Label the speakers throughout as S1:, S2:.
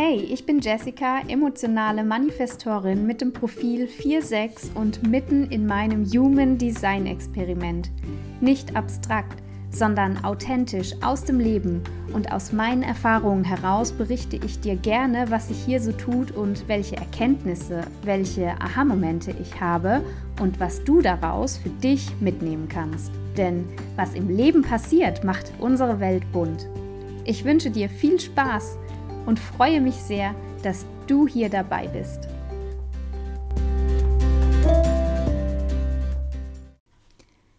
S1: Hey, ich bin Jessica, emotionale Manifestorin mit dem Profil 4.6 und mitten in meinem Human Design Experiment. Nicht abstrakt, sondern authentisch aus dem Leben und aus meinen Erfahrungen heraus berichte ich dir gerne, was sich hier so tut und welche Erkenntnisse, welche Aha-Momente ich habe und was du daraus für dich mitnehmen kannst. Denn was im Leben passiert, macht unsere Welt bunt. Ich wünsche dir viel Spaß und freue mich sehr, dass du hier dabei bist.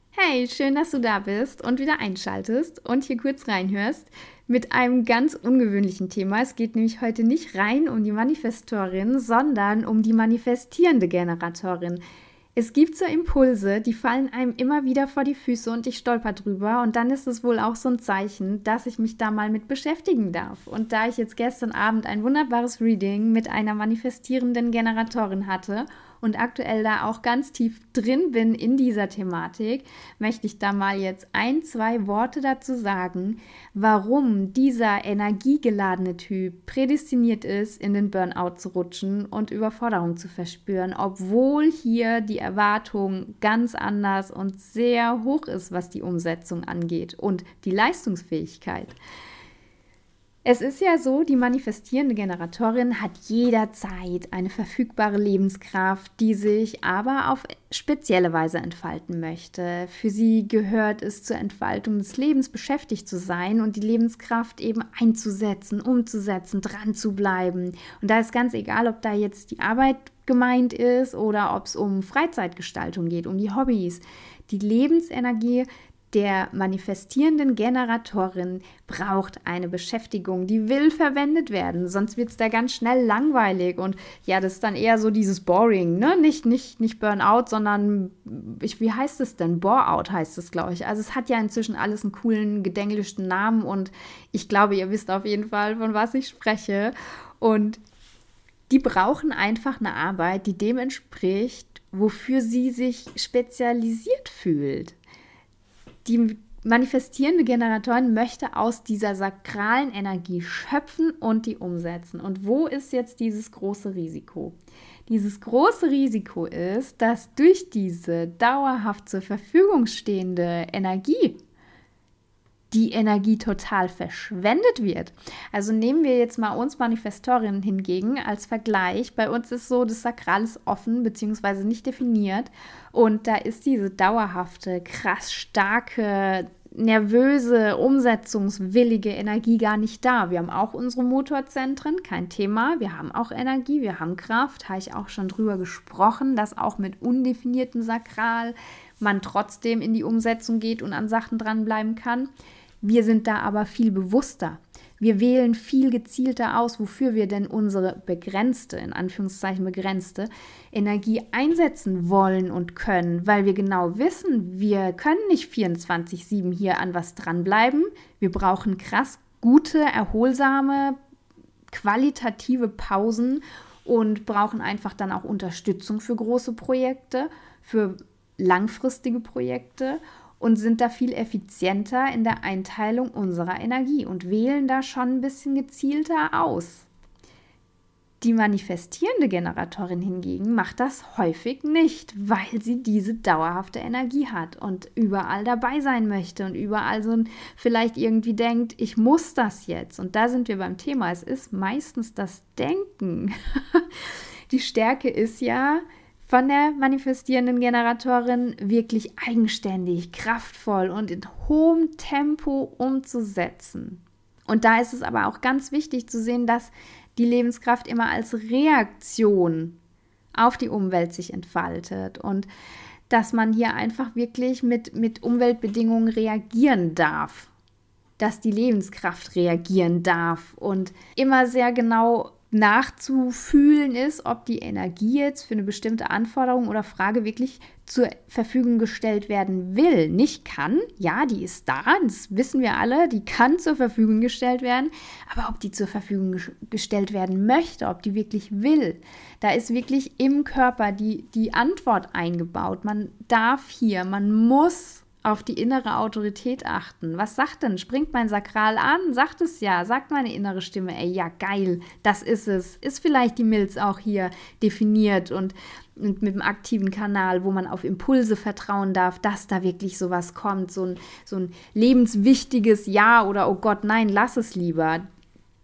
S1: Hey, schön, dass du da bist und wieder einschaltest und hier kurz reinhörst mit einem ganz ungewöhnlichen Thema. Es geht nämlich heute nicht rein um die Manifestorin, sondern um die manifestierende Generatorin. Es gibt so Impulse, die fallen einem immer wieder vor die Füße und ich stolper drüber. Und dann ist es wohl auch so ein Zeichen, dass ich mich da mal mit beschäftigen darf. Und da ich jetzt gestern Abend ein wunderbares Reading mit einer manifestierenden Generatorin hatte und aktuell da auch ganz tief drin bin in dieser Thematik, möchte ich da mal jetzt ein, zwei Worte dazu sagen, warum dieser energiegeladene Typ prädestiniert ist, in den Burnout zu rutschen und Überforderung zu verspüren, obwohl hier die Erwartung ganz anders und sehr hoch ist, was die Umsetzung angeht und die Leistungsfähigkeit. Es ist ja so, die manifestierende Generatorin hat jederzeit eine verfügbare Lebenskraft, die sich aber auf spezielle Weise entfalten möchte. Für sie gehört es zur Entfaltung des Lebens beschäftigt zu sein und die Lebenskraft eben einzusetzen, umzusetzen, dran zu bleiben. Und da ist ganz egal, ob da jetzt die Arbeit gemeint ist oder ob es um Freizeitgestaltung geht, um die Hobbys. Die Lebensenergie der manifestierenden Generatorin braucht eine Beschäftigung, die will verwendet werden, sonst wird es da ganz schnell langweilig und ja, das ist dann eher so dieses Boring, ne? Nicht, nicht, nicht Burnout, sondern ich, wie heißt es denn? Boreout heißt es, glaube ich. Also es hat ja inzwischen alles einen coolen, gedenglischen Namen und ich glaube, ihr wisst auf jeden Fall, von was ich spreche. Und die brauchen einfach eine Arbeit, die dem entspricht, wofür sie sich spezialisiert fühlt die manifestierende Generatorin möchte aus dieser sakralen Energie schöpfen und die umsetzen. Und wo ist jetzt dieses große Risiko? Dieses große Risiko ist, dass durch diese dauerhaft zur Verfügung stehende Energie die Energie total verschwendet wird. Also nehmen wir jetzt mal uns Manifestorinnen hingegen als Vergleich. Bei uns ist so, das Sakral offen bzw. nicht definiert und da ist diese dauerhafte, krass starke, nervöse, umsetzungswillige Energie gar nicht da. Wir haben auch unsere Motorzentren, kein Thema. Wir haben auch Energie, wir haben Kraft, habe ich auch schon drüber gesprochen, dass auch mit undefiniertem Sakral man trotzdem in die Umsetzung geht und an Sachen dranbleiben kann. Wir sind da aber viel bewusster. Wir wählen viel gezielter aus, wofür wir denn unsere begrenzte, in Anführungszeichen begrenzte, Energie einsetzen wollen und können, weil wir genau wissen, wir können nicht 24-7 hier an was dranbleiben. Wir brauchen krass gute, erholsame, qualitative Pausen und brauchen einfach dann auch Unterstützung für große Projekte, für langfristige Projekte und sind da viel effizienter in der Einteilung unserer Energie und wählen da schon ein bisschen gezielter aus. Die manifestierende Generatorin hingegen macht das häufig nicht, weil sie diese dauerhafte Energie hat und überall dabei sein möchte und überall so vielleicht irgendwie denkt, ich muss das jetzt. Und da sind wir beim Thema. Es ist meistens das Denken. Die Stärke ist ja, von der manifestierenden Generatorin wirklich eigenständig, kraftvoll und in hohem Tempo umzusetzen. Und da ist es aber auch ganz wichtig zu sehen, dass die Lebenskraft immer als Reaktion auf die Umwelt sich entfaltet und dass man hier einfach wirklich mit, mit Umweltbedingungen reagieren darf, dass die Lebenskraft reagieren darf und immer sehr genau nachzufühlen ist, ob die Energie jetzt für eine bestimmte Anforderung oder Frage wirklich zur Verfügung gestellt werden will. Nicht kann, ja, die ist da, das wissen wir alle, die kann zur Verfügung gestellt werden, aber ob die zur Verfügung gestellt werden möchte, ob die wirklich will, da ist wirklich im Körper die, die Antwort eingebaut. Man darf hier, man muss auf die innere Autorität achten. Was sagt denn? Springt mein Sakral an? Sagt es ja. Sagt meine innere Stimme, ey, ja, geil, das ist es. Ist vielleicht die Milz auch hier definiert und, und mit dem aktiven Kanal, wo man auf Impulse vertrauen darf, dass da wirklich sowas kommt. So ein, so ein lebenswichtiges Ja oder oh Gott, nein, lass es lieber.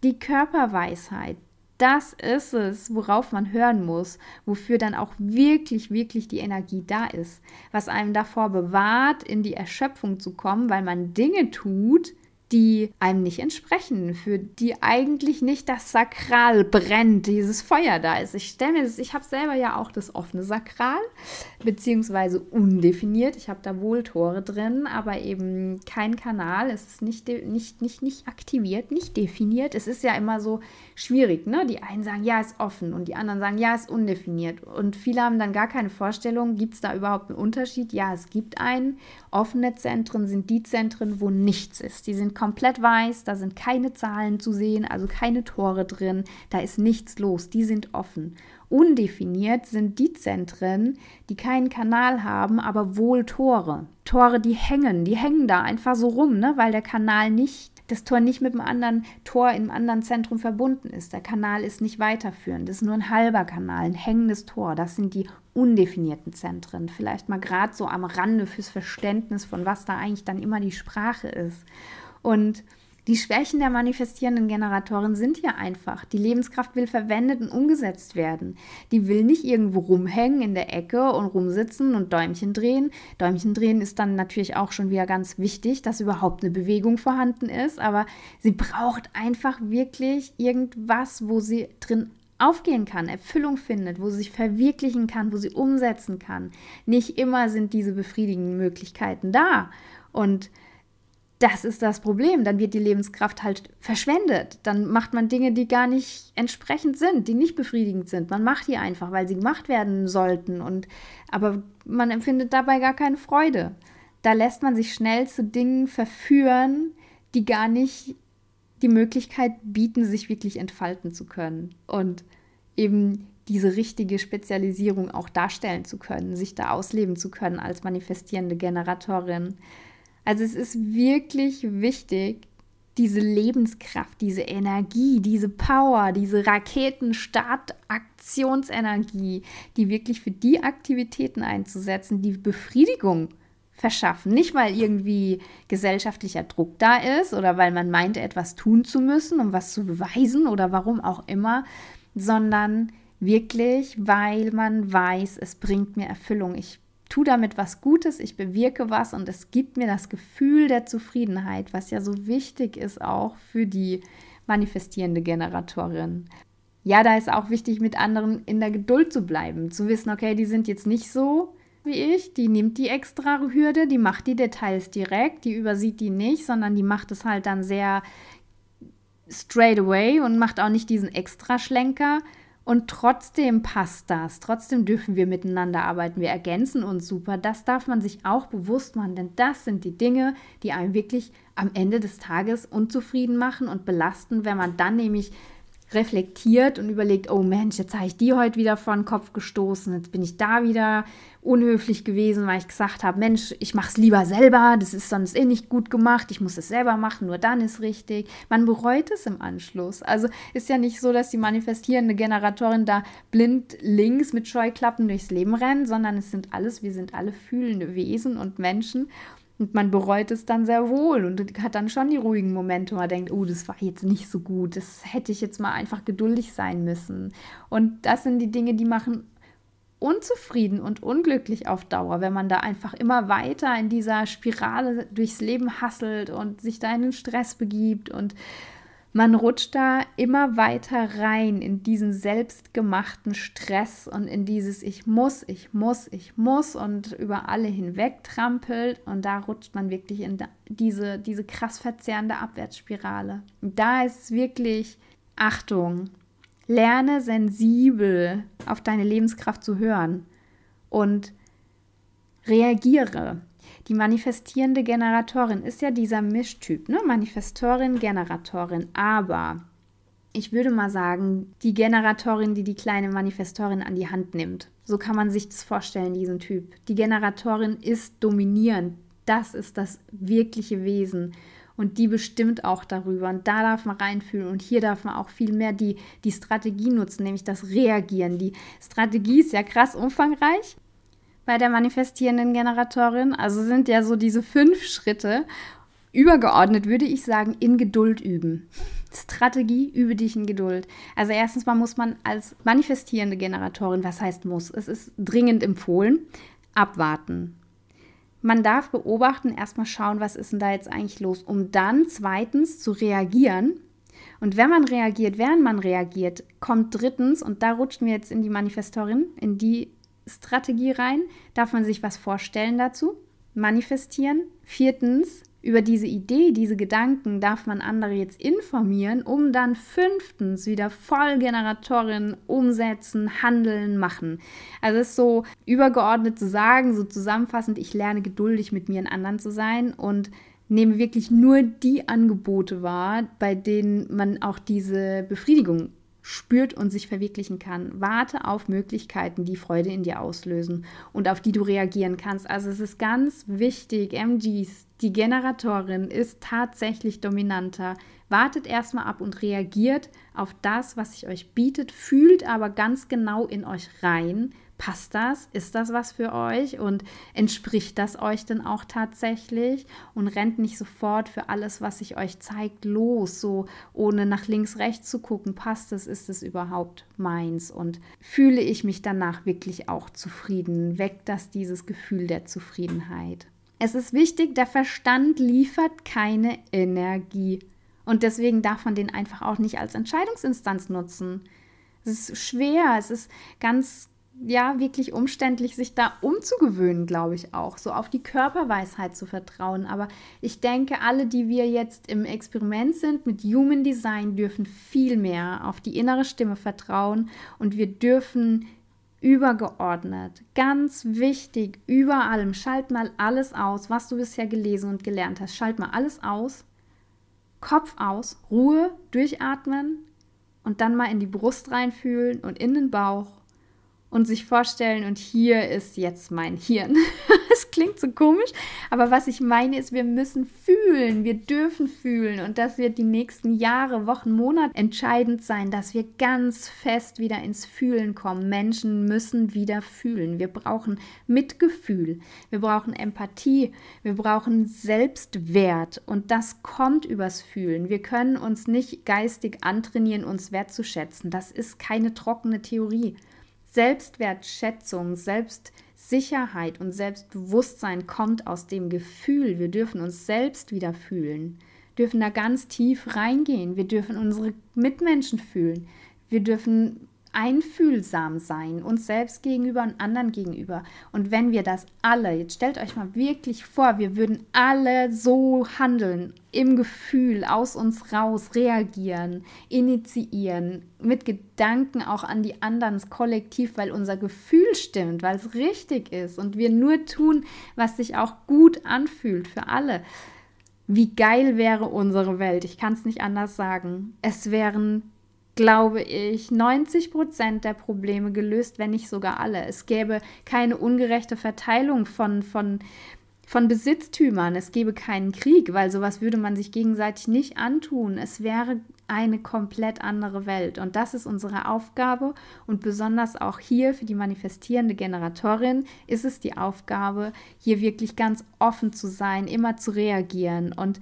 S1: Die Körperweisheit, das ist es, worauf man hören muss, wofür dann auch wirklich, wirklich die Energie da ist, was einem davor bewahrt, in die Erschöpfung zu kommen, weil man Dinge tut, die einem nicht entsprechen, für die eigentlich nicht das Sakral brennt, dieses Feuer da ist. Ich stelle mir das, ich habe selber ja auch das offene Sakral, beziehungsweise undefiniert. Ich habe da wohl Tore drin, aber eben kein Kanal. Es ist nicht, nicht, nicht, nicht aktiviert, nicht definiert. Es ist ja immer so schwierig, ne? Die einen sagen, ja, ist offen und die anderen sagen, ja, ist undefiniert. Und viele haben dann gar keine Vorstellung, gibt es da überhaupt einen Unterschied? Ja, es gibt einen. Offene Zentren sind die Zentren, wo nichts ist. Die sind komplett weiß, da sind keine Zahlen zu sehen, also keine Tore drin, da ist nichts los, die sind offen. Undefiniert sind die Zentren, die keinen Kanal haben, aber wohl Tore. Tore, die hängen, die hängen da einfach so rum, ne? weil der Kanal nicht, das Tor nicht mit dem anderen Tor im anderen Zentrum verbunden ist. Der Kanal ist nicht weiterführend, das ist nur ein halber Kanal, ein hängendes Tor. Das sind die undefinierten Zentren. Vielleicht mal gerade so am Rande fürs Verständnis von was da eigentlich dann immer die Sprache ist. Und die Schwächen der manifestierenden Generatoren sind ja einfach. Die Lebenskraft will verwendet und umgesetzt werden. Die will nicht irgendwo rumhängen in der Ecke und rumsitzen und Däumchen drehen. Däumchen drehen ist dann natürlich auch schon wieder ganz wichtig, dass überhaupt eine Bewegung vorhanden ist. Aber sie braucht einfach wirklich irgendwas, wo sie drin aufgehen kann, Erfüllung findet, wo sie sich verwirklichen kann, wo sie umsetzen kann. Nicht immer sind diese befriedigenden Möglichkeiten da. Und das ist das Problem. Dann wird die Lebenskraft halt verschwendet. Dann macht man Dinge, die gar nicht entsprechend sind, die nicht befriedigend sind. Man macht die einfach, weil sie gemacht werden sollten. Und, aber man empfindet dabei gar keine Freude. Da lässt man sich schnell zu Dingen verführen, die gar nicht die Möglichkeit bieten, sich wirklich entfalten zu können. Und eben diese richtige Spezialisierung auch darstellen zu können, sich da ausleben zu können als manifestierende Generatorin. Also es ist wirklich wichtig, diese Lebenskraft, diese Energie, diese Power, diese Raketenstartaktionsenergie, die wirklich für die Aktivitäten einzusetzen, die Befriedigung verschaffen. Nicht, weil irgendwie gesellschaftlicher Druck da ist oder weil man meint, etwas tun zu müssen, um was zu beweisen oder warum auch immer, sondern wirklich, weil man weiß, es bringt mir Erfüllung. Ich tue damit was Gutes, ich bewirke was und es gibt mir das Gefühl der Zufriedenheit, was ja so wichtig ist auch für die manifestierende Generatorin. Ja, da ist auch wichtig, mit anderen in der Geduld zu bleiben, zu wissen, okay, die sind jetzt nicht so wie ich, die nimmt die extra Hürde, die macht die Details direkt, die übersieht die nicht, sondern die macht es halt dann sehr straight away und macht auch nicht diesen extra Schlenker, und trotzdem passt das. Trotzdem dürfen wir miteinander arbeiten. Wir ergänzen uns super. Das darf man sich auch bewusst machen, denn das sind die Dinge, die einem wirklich am Ende des Tages unzufrieden machen und belasten, wenn man dann nämlich reflektiert und überlegt, oh Mensch, jetzt habe ich die heute wieder vor den Kopf gestoßen, jetzt bin ich da wieder unhöflich gewesen, weil ich gesagt habe, Mensch, ich mache es lieber selber, das ist sonst eh nicht gut gemacht, ich muss es selber machen, nur dann ist richtig. Man bereut es im Anschluss. Also ist ja nicht so, dass die manifestierende Generatorin da blind links mit Scheuklappen durchs Leben rennt, sondern es sind alles, wir sind alle fühlende Wesen und Menschen und man bereut es dann sehr wohl und hat dann schon die ruhigen Momente, wo man denkt, oh, das war jetzt nicht so gut, das hätte ich jetzt mal einfach geduldig sein müssen. Und das sind die Dinge, die machen unzufrieden und unglücklich auf Dauer, wenn man da einfach immer weiter in dieser Spirale durchs Leben hasselt und sich da in den Stress begibt und man rutscht da immer weiter rein in diesen selbstgemachten Stress und in dieses Ich muss, ich muss, ich muss und über alle hinweg trampelt und da rutscht man wirklich in diese, diese krass verzehrende Abwärtsspirale. Und da ist wirklich Achtung, lerne sensibel auf deine Lebenskraft zu hören und reagiere. Die manifestierende Generatorin ist ja dieser Mischtyp, ne? Manifestorin, Generatorin. Aber ich würde mal sagen, die Generatorin, die die kleine Manifestorin an die Hand nimmt. So kann man sich das vorstellen, diesen Typ. Die Generatorin ist dominierend. das ist das wirkliche Wesen. Und die bestimmt auch darüber. Und da darf man reinfühlen. Und hier darf man auch viel mehr die, die Strategie nutzen, nämlich das Reagieren. Die Strategie ist ja krass umfangreich bei der manifestierenden Generatorin. Also sind ja so diese fünf Schritte. Übergeordnet würde ich sagen, in Geduld üben. Strategie, übe dich in Geduld. Also erstens mal muss man als manifestierende Generatorin, was heißt muss? Es ist dringend empfohlen, abwarten. Man darf beobachten, erstmal schauen, was ist denn da jetzt eigentlich los, um dann zweitens zu reagieren. Und wenn man reagiert, während man reagiert, kommt drittens, und da rutschen wir jetzt in die Manifestorin, in die Strategie rein, darf man sich was vorstellen dazu, manifestieren. Viertens, über diese Idee, diese Gedanken darf man andere jetzt informieren, um dann fünftens wieder Vollgeneratorin umsetzen, handeln, machen. Also es ist so übergeordnet zu sagen, so zusammenfassend, ich lerne geduldig mit mir und anderen zu sein und nehme wirklich nur die Angebote wahr, bei denen man auch diese Befriedigung spürt und sich verwirklichen kann. Warte auf Möglichkeiten, die Freude in dir auslösen und auf die du reagieren kannst. Also es ist ganz wichtig, MGs, die Generatorin ist tatsächlich dominanter. Wartet erstmal ab und reagiert auf das, was sich euch bietet, fühlt aber ganz genau in euch rein, passt das? Ist das was für euch? Und entspricht das euch denn auch tatsächlich? Und rennt nicht sofort für alles, was sich euch zeigt, los, so ohne nach links, rechts zu gucken. Passt es? Ist es überhaupt meins? Und fühle ich mich danach wirklich auch zufrieden? Weckt das dieses Gefühl der Zufriedenheit? Es ist wichtig, der Verstand liefert keine Energie. Und deswegen darf man den einfach auch nicht als Entscheidungsinstanz nutzen. Es ist schwer, es ist ganz ja wirklich umständlich, sich da umzugewöhnen, glaube ich auch, so auf die Körperweisheit zu vertrauen. Aber ich denke, alle, die wir jetzt im Experiment sind mit Human Design, dürfen viel mehr auf die innere Stimme vertrauen. Und wir dürfen übergeordnet, ganz wichtig, über allem, schalt mal alles aus, was du bisher gelesen und gelernt hast, schalt mal alles aus, Kopf aus, Ruhe, durchatmen und dann mal in die Brust reinfühlen und in den Bauch und sich vorstellen, und hier ist jetzt mein Hirn. Es klingt so komisch, aber was ich meine ist, wir müssen fühlen, wir dürfen fühlen und das wird die nächsten Jahre, Wochen, Monate entscheidend sein, dass wir ganz fest wieder ins Fühlen kommen. Menschen müssen wieder fühlen. Wir brauchen Mitgefühl, wir brauchen Empathie, wir brauchen Selbstwert und das kommt übers Fühlen. Wir können uns nicht geistig antrainieren, uns wertzuschätzen. Das ist keine trockene Theorie. Selbstwertschätzung, Selbstsicherheit und Selbstbewusstsein kommt aus dem Gefühl. Wir dürfen uns selbst wieder fühlen, dürfen da ganz tief reingehen. Wir dürfen unsere Mitmenschen fühlen. Wir dürfen einfühlsam sein, uns selbst gegenüber und anderen gegenüber. Und wenn wir das alle, jetzt stellt euch mal wirklich vor, wir würden alle so handeln, im Gefühl, aus uns raus reagieren, initiieren, mit Gedanken auch an die anderen, das Kollektiv, weil unser Gefühl stimmt, weil es richtig ist und wir nur tun, was sich auch gut anfühlt für alle. Wie geil wäre unsere Welt? Ich kann es nicht anders sagen. Es wären glaube ich, 90 Prozent der Probleme gelöst, wenn nicht sogar alle. Es gäbe keine ungerechte Verteilung von, von, von Besitztümern. Es gäbe keinen Krieg, weil sowas würde man sich gegenseitig nicht antun. Es wäre eine komplett andere Welt. Und das ist unsere Aufgabe. Und besonders auch hier für die manifestierende Generatorin ist es die Aufgabe, hier wirklich ganz offen zu sein, immer zu reagieren und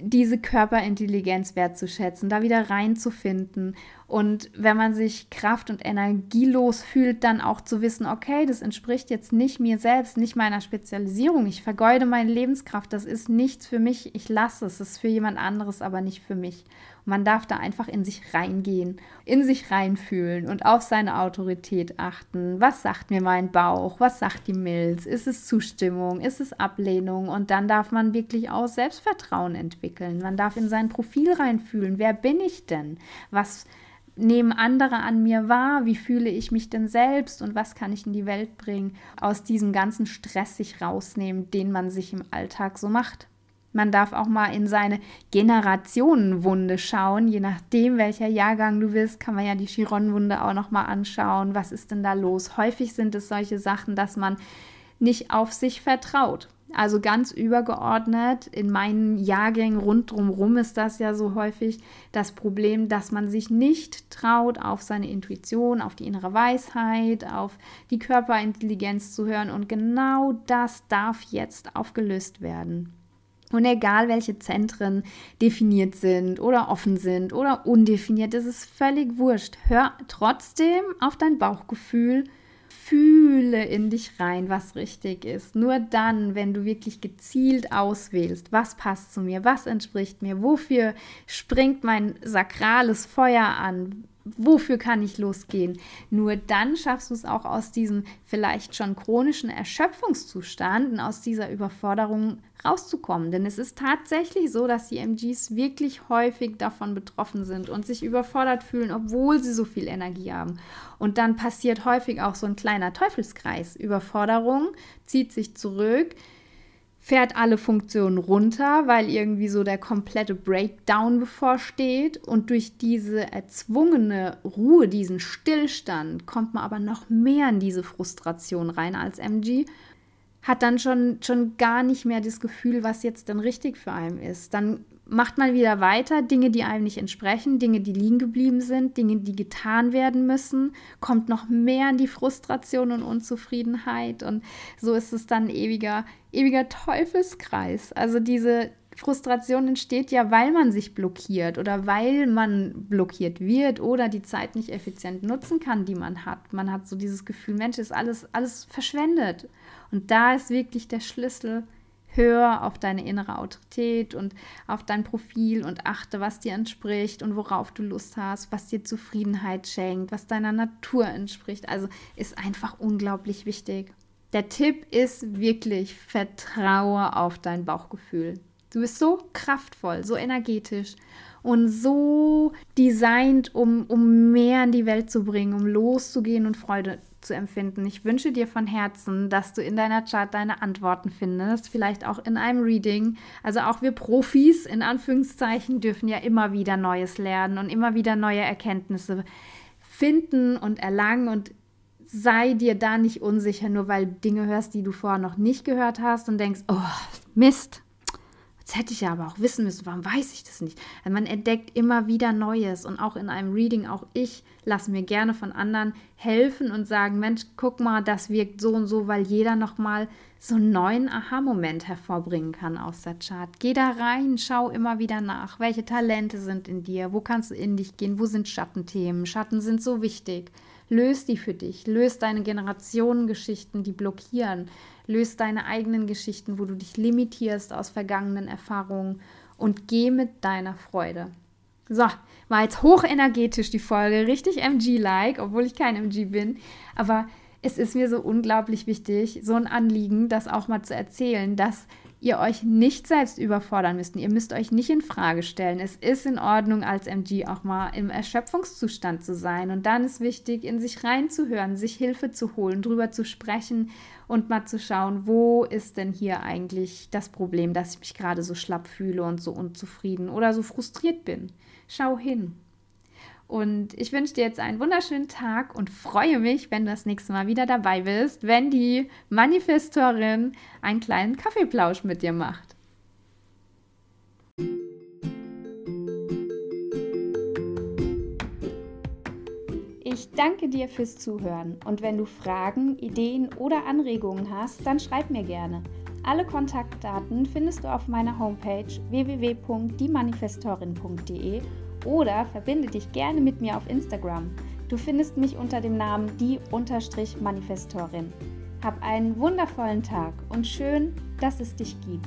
S1: diese Körperintelligenz wertzuschätzen, da wieder reinzufinden und wenn man sich kraft- und energielos fühlt, dann auch zu wissen, okay, das entspricht jetzt nicht mir selbst, nicht meiner Spezialisierung. Ich vergeude meine Lebenskraft, das ist nichts für mich, ich lasse es, es ist für jemand anderes, aber nicht für mich. Und man darf da einfach in sich reingehen, in sich reinfühlen und auf seine Autorität achten. Was sagt mir mein Bauch? Was sagt die Milz? Ist es Zustimmung? Ist es Ablehnung? Und dann darf man wirklich auch Selbstvertrauen entwickeln. Man darf in sein Profil reinfühlen. Wer bin ich denn? Was nehmen andere an mir wahr? Wie fühle ich mich denn selbst und was kann ich in die Welt bringen? Aus diesem ganzen Stress sich rausnehmen, den man sich im Alltag so macht. Man darf auch mal in seine Generationenwunde schauen. Je nachdem, welcher Jahrgang du bist, kann man ja die Chiron-Wunde auch noch mal anschauen. Was ist denn da los? Häufig sind es solche Sachen, dass man nicht auf sich vertraut Also ganz übergeordnet, in meinen Jahrgängen rundherum ist das ja so häufig das Problem, dass man sich nicht traut, auf seine Intuition, auf die innere Weisheit, auf die Körperintelligenz zu hören. Und genau das darf jetzt aufgelöst werden. Und egal, welche Zentren definiert sind oder offen sind oder undefiniert, ist es völlig wurscht. Hör trotzdem auf dein Bauchgefühl Fühle in dich rein, was richtig ist. Nur dann, wenn du wirklich gezielt auswählst, was passt zu mir, was entspricht mir, wofür springt mein sakrales Feuer an, wofür kann ich losgehen? Nur dann schaffst du es auch aus diesem vielleicht schon chronischen Erschöpfungszustand und aus dieser Überforderung rauszukommen. Denn es ist tatsächlich so, dass die MGs wirklich häufig davon betroffen sind und sich überfordert fühlen, obwohl sie so viel Energie haben. Und dann passiert häufig auch so ein kleiner Teufelskreis. Überforderung zieht sich zurück fährt alle Funktionen runter, weil irgendwie so der komplette Breakdown bevorsteht. Und durch diese erzwungene Ruhe, diesen Stillstand, kommt man aber noch mehr in diese Frustration rein als MG. Hat dann schon, schon gar nicht mehr das Gefühl, was jetzt denn richtig für einen ist. Dann macht man wieder weiter, Dinge, die einem nicht entsprechen, Dinge, die liegen geblieben sind, Dinge, die getan werden müssen, kommt noch mehr in die Frustration und Unzufriedenheit und so ist es dann ewiger, ewiger Teufelskreis. Also diese Frustration entsteht ja, weil man sich blockiert oder weil man blockiert wird oder die Zeit nicht effizient nutzen kann, die man hat. Man hat so dieses Gefühl, Mensch, ist alles, alles verschwendet. Und da ist wirklich der Schlüssel, Hör auf deine innere Autorität und auf dein Profil und achte, was dir entspricht und worauf du Lust hast, was dir Zufriedenheit schenkt, was deiner Natur entspricht. Also ist einfach unglaublich wichtig. Der Tipp ist wirklich, vertraue auf dein Bauchgefühl. Du bist so kraftvoll, so energetisch und so designt, um, um mehr in die Welt zu bringen, um loszugehen und Freude zu empfinden. Ich wünsche dir von Herzen, dass du in deiner Chart deine Antworten findest, vielleicht auch in einem Reading. Also auch wir Profis in Anführungszeichen dürfen ja immer wieder Neues lernen und immer wieder neue Erkenntnisse finden und erlangen und sei dir da nicht unsicher, nur weil du Dinge hörst, die du vorher noch nicht gehört hast und denkst, oh, Mist, das hätte ich ja aber auch wissen müssen. Warum weiß ich das nicht? Also man entdeckt immer wieder Neues und auch in einem Reading, auch ich lasse mir gerne von anderen helfen und sagen, Mensch, guck mal, das wirkt so und so, weil jeder nochmal so einen neuen Aha-Moment hervorbringen kann aus der Chart. Geh da rein, schau immer wieder nach, welche Talente sind in dir, wo kannst du in dich gehen, wo sind Schattenthemen. Schatten sind so wichtig. Löst die für dich, löst deine Generationengeschichten, die blockieren, löst deine eigenen Geschichten, wo du dich limitierst aus vergangenen Erfahrungen. Und geh mit deiner Freude. So, war jetzt hochenergetisch die Folge, richtig MG-like, obwohl ich kein MG bin, aber es ist mir so unglaublich wichtig, so ein Anliegen, das auch mal zu erzählen, dass ihr euch nicht selbst überfordern müsst. Ihr müsst euch nicht in Frage stellen. Es ist in Ordnung, als MG auch mal im Erschöpfungszustand zu sein. Und dann ist wichtig, in sich reinzuhören, sich Hilfe zu holen, drüber zu sprechen und mal zu schauen, wo ist denn hier eigentlich das Problem, dass ich mich gerade so schlapp fühle und so unzufrieden oder so frustriert bin. Schau hin. Und ich wünsche dir jetzt einen wunderschönen Tag und freue mich, wenn du das nächste Mal wieder dabei bist, wenn die Manifestorin einen kleinen Kaffeeplausch mit dir macht. Ich danke dir fürs Zuhören und wenn du Fragen, Ideen oder Anregungen hast, dann schreib mir gerne. Alle Kontaktdaten findest du auf meiner Homepage www.diemanifestorin.de oder verbinde dich gerne mit mir auf Instagram. Du findest mich unter dem Namen die-manifestorin. Hab einen wundervollen Tag und schön, dass es dich gibt.